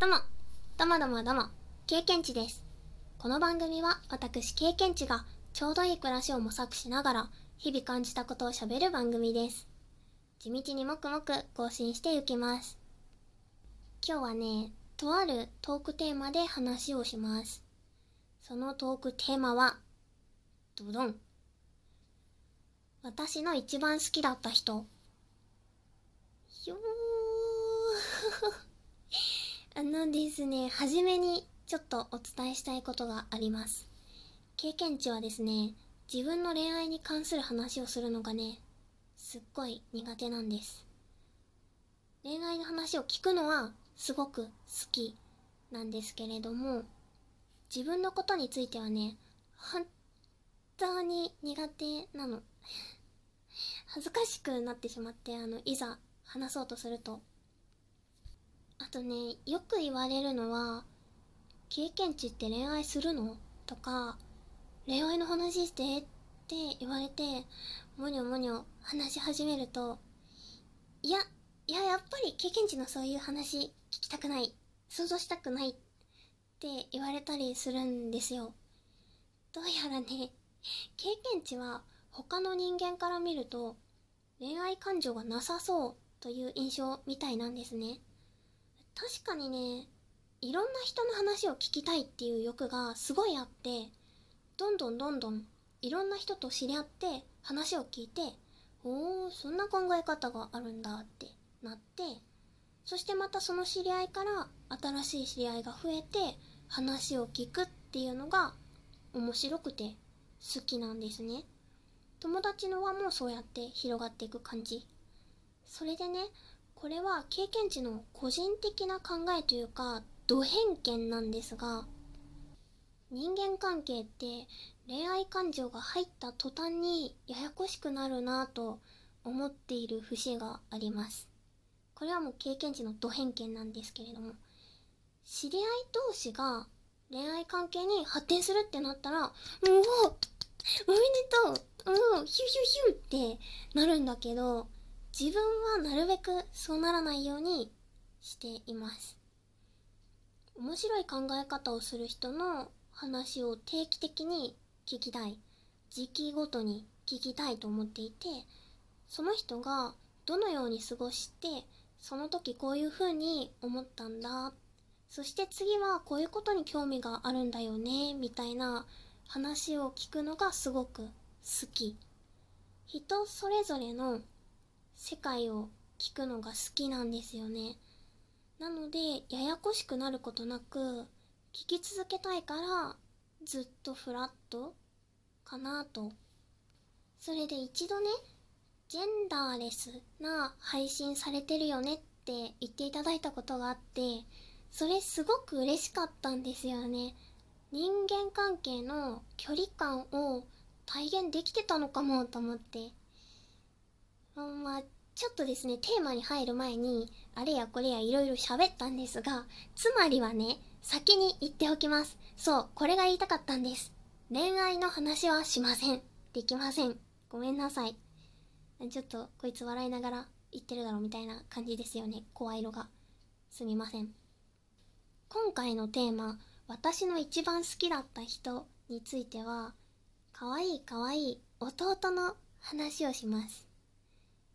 どうも、どうもどうもどうも、経験値です。この番組は私経験値がちょうどいい暮らしを模索しながら日々感じたことをしゃべる番組です。地道にもくもく更新していきます。今日はね、とあるトークテーマで話をします。そのトークテーマは、ドドン。私の一番好きだった人。よー。あのですね、はじめにちょっとお伝えしたいことがあります。経験値はですね、自分の恋愛に関する話をするのがね、すっごい苦手なんです。恋愛の話を聞くのはすごく好きなんですけれども、自分のことについてはね、本当に苦手なの。恥ずかしくなってしまって、あの、いざ話そうとすると。あとね、よく言われるのは、経験値って恋愛するの？とか、恋愛の話してって言われて、もにょもにょ話し始めると、いや、いや、やっぱり経験値のそういう話聞きたくない、想像したくないって言われたりするんですよ。どうやらね、経験値は他の人間から見ると恋愛感情がなさそうという印象みたいなんですね。確かにね、いろんな人の話を聞きたいっていう欲がすごいあって、どんどんどんどんいろんな人と知り合って話を聞いて、おー、そんな考え方があるんだってなって、そしてまたその知り合いから新しい知り合いが増えて話を聞くっていうのが面白くて好きなんですね。友達の輪もそうやって広がっていく感じ。それでね、これは経験値の個人的な考えというか、ド偏見なんですが、人間関係って恋愛感情が入った途端にややこしくなるなぁと思っている節があります。これはもう経験値のド偏見なんですけれども、知り合い同士が恋愛関係に発展するってなったら、もう、おめでとうもう、ヒュヒュヒュってなるんだけど、自分はなるべくそうならないようにしています。面白い考え方をする人の話を定期的に聞きたい。時期ごとに聞きたいと思っていて、その人がどのように過ごして、その時こういう風に思ったんだ。そして次はこういうことに興味があるんだよね、みたいな話を聞くのがすごく好き。人それぞれの世界を聞くのが好きなんですよね。なので、ややこしくなることなく、聞き続けたいから、ずっとフラットかなと。それで一度ね、ジェンダーレスな配信されてるよねって言っていただいたことがあって、それすごく嬉しかったんですよね。人間関係の距離感を体現できてたのかもと思って。まあ、ちょっとですね、テーマに入る前に、あれやこれやいろいろ喋ったんですが、つまりはね、先に言っておきます。そう、これが言いたかったんです。恋愛の話はしません。できません。ごめんなさい。ちょっと、こいつ笑いながら言ってるだろみたいな感じですよね。声色が。すみません。今回のテーマ、私の一番好きだった人については、かわいいかわいい弟の話をします。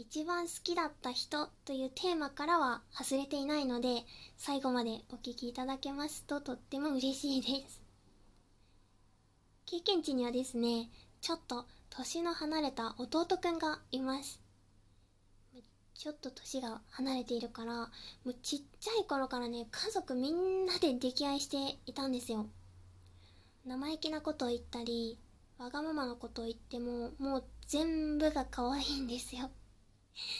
一番好きだった人というテーマからは外れていないので、最後までお聞きいただけますととっても嬉しいです。経験値にはですね、ちょっと年の離れた弟くんがいます。ちょっと年が離れているから、もうちっちゃい頃からね、家族みんなで溺愛していたんですよ。生意気なことを言ったり、わがままなことを言っても、もう全部が可愛いんですよ。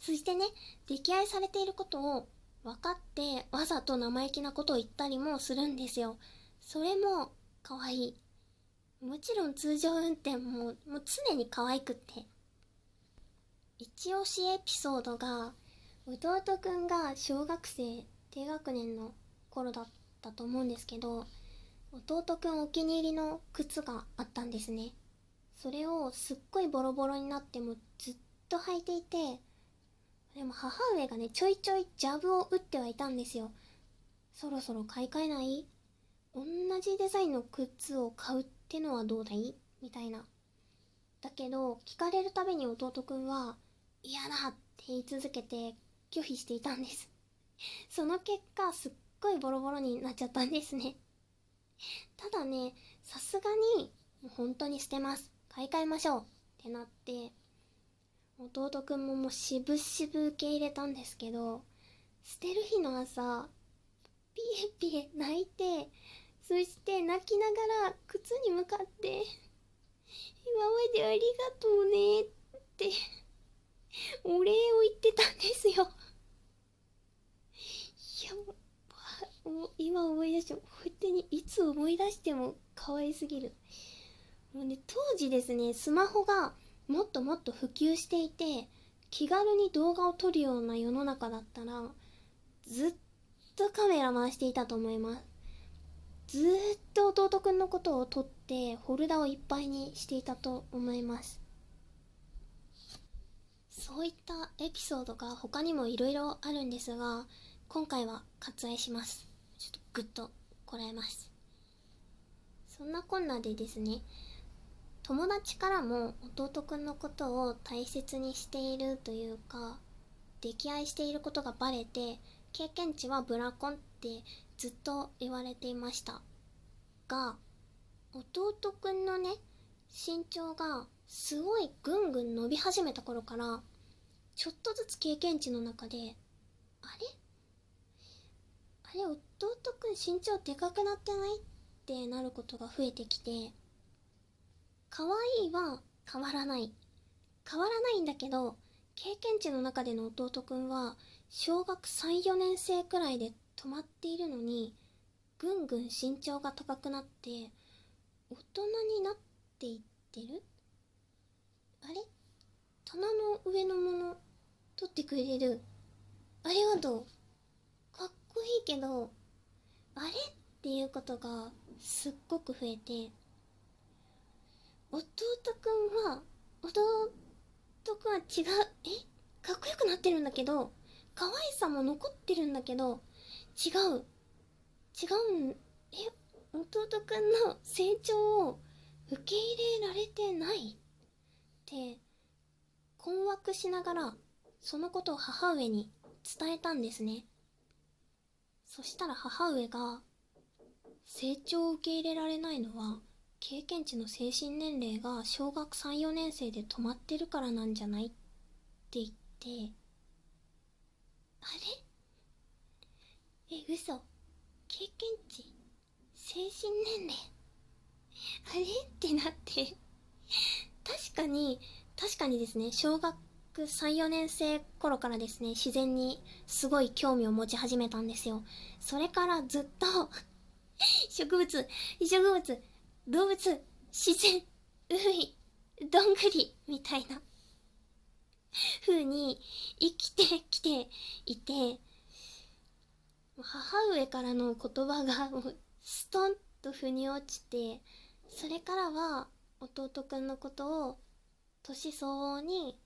そしてね、溺愛されていることを分かってわざと生意気なことを言ったりもするんですよ。それも可愛い。もちろん通常運転ももう常に可愛くって。一押しエピソードが弟くんが小学生低学年の頃だったと思うんですけど弟くんお気に入りの靴があったんですね。それをすっごいボロボロになってもずっと履いていてでも母上がね、ちょいちょいジャブを打ってはいたんですよ。そろそろ買い替えない？同じデザインの靴を買うってのはどうだい？みたいな。だけど、聞かれるたびに弟くんは、嫌だって言い続けて拒否していたんです。その結果、すっごいボロボロになっちゃったんですね。ただね、さすがに、本当に捨てます。買い替えましょうってなって、弟くんももうしぶしぶ受け入れたんですけど、捨てる日の朝、ピエピエ泣いて、そして泣きながら靴に向かって、今までありがとうねって、お礼を言ってたんですよ。いや、もう、今思い出しても、本当にいつ思い出しても可愛すぎる。もうね、当時ですね、スマホがもっともっと普及していて、気軽に動画を撮るような世の中だったら、ずっとカメラ回していたと思います。ずっと弟くんのことを撮ってフォルダをいっぱいにしていたと思います。そういったエピソードが他にもいろいろあるんですが、今回は割愛します。ちょっとグッとこらえます。そんなこんなでですね、友達からも弟くんのことを大切にしているというか溺愛していることがバレて経験値はブラコンってずっと言われていましたが弟くんのね身長がすごいぐんぐん伸び始めた頃からちょっとずつ経験値の中であれ？あれ弟くん身長でかくなってない？ってなることが増えてきて可愛いは変わらない。変わらないんだけど、経験値の中での弟くんは、小学3、4年生くらいで止まっているのに、ぐんぐん身長が高くなって、大人になっていってる？あれ？棚の上のもの、取ってくれる？ありがとう？かっこいいけど、あれ？っていうことがすっごく増えて、弟くんは、弟くんは違う、え？かっこよくなってるんだけど、可愛さも残ってるんだけど、違う。違うん、え、弟くんの成長を受け入れられてないって、困惑しながら、そのことを母上に伝えたんですね。そしたら母上が、成長を受け入れられないのは、経験値の精神年齢が小学3、4年生で止まってるからなんじゃないって言って、あれ？え、嘘。経験値精神年齢？あれ？ってなって。確かに、確かにですね、小学3、4年生頃からですね、自然にすごい興味を持ち始めたんですよ。それからずっと 植物、植物、動物、自然、海、どんぐり、みたいな、風に生きてきていて、母上からの言葉がもうストンと腑に落ちて、それからは弟くんのことを年相応に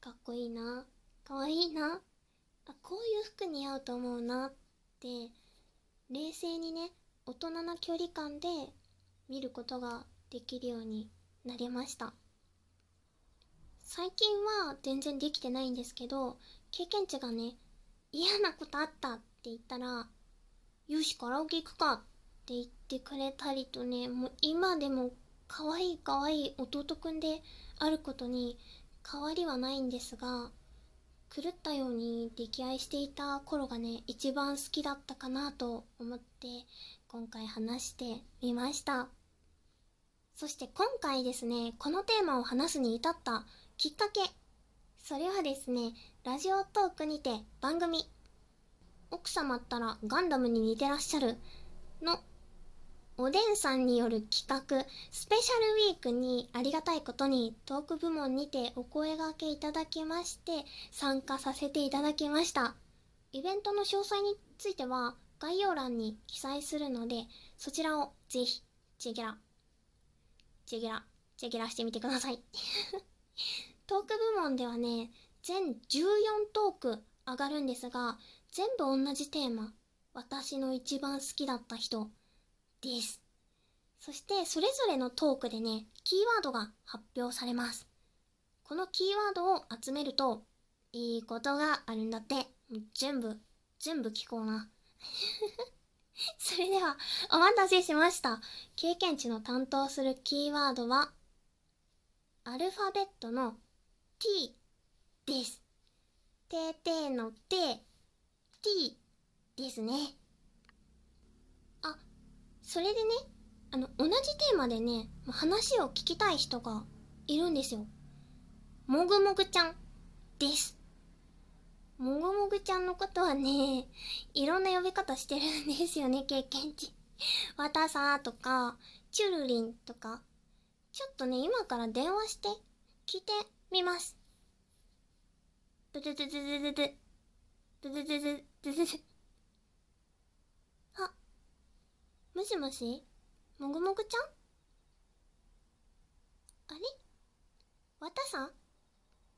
かっこいいな、かわいいな、あ、こういう服似合うと思うなって、冷静にね、大人な距離感で見ることができるようになりました。最近は全然できてないんですけど経験値がね嫌なことあったって言ったらよしカラオケ行くかって言ってくれたりとねもう今でも可愛い可愛い弟くんであることに変わりはないんですが狂ったように溺愛していた頃がね一番好きだったかなと思って今回話してみました。そして今回ですね、このテーマを話すに至ったきっかけ。それはですね、ラジオトークにて番組、奥様ったらガンダムに似てらっしゃるのおでんさんによる企画、スペシャルウィークにありがたいことにトーク部門にてお声掛けいただきまして参加させていただきました。イベントの詳細については概要欄に記載するので、そちらをぜひチェギラ、チェギラ、チェギラしてみてください。トーク部門ではね、全14トーク上がるんですが、全部同じテーマ私の一番好きだった人です。そして、それぞれのトークでね、キーワードが発表されます。このキーワードを集めると、いいことがあるんだって。全部、全部聞こうな。それでは、お待たせしました。経験値の担当するキーワードは、アルファベットの t です。てーてーの t、t ですね。あ、それでね、あの、同じテーマでね、話を聞きたい人がいるんですよ。もぐもぐちゃんです。もぐもぐちゃんのことはね、いろんな呼び方してるんですよね、経験値。わたさーとか、チュルリンとか。ちょっとね、今から電話して聞いてみます。ブドゥドゥドゥドゥドゥ。ブドゥドゥドゥドゥドゥドゥ。あ、もしもし？もぐもぐちゃん？あれ？わたさん？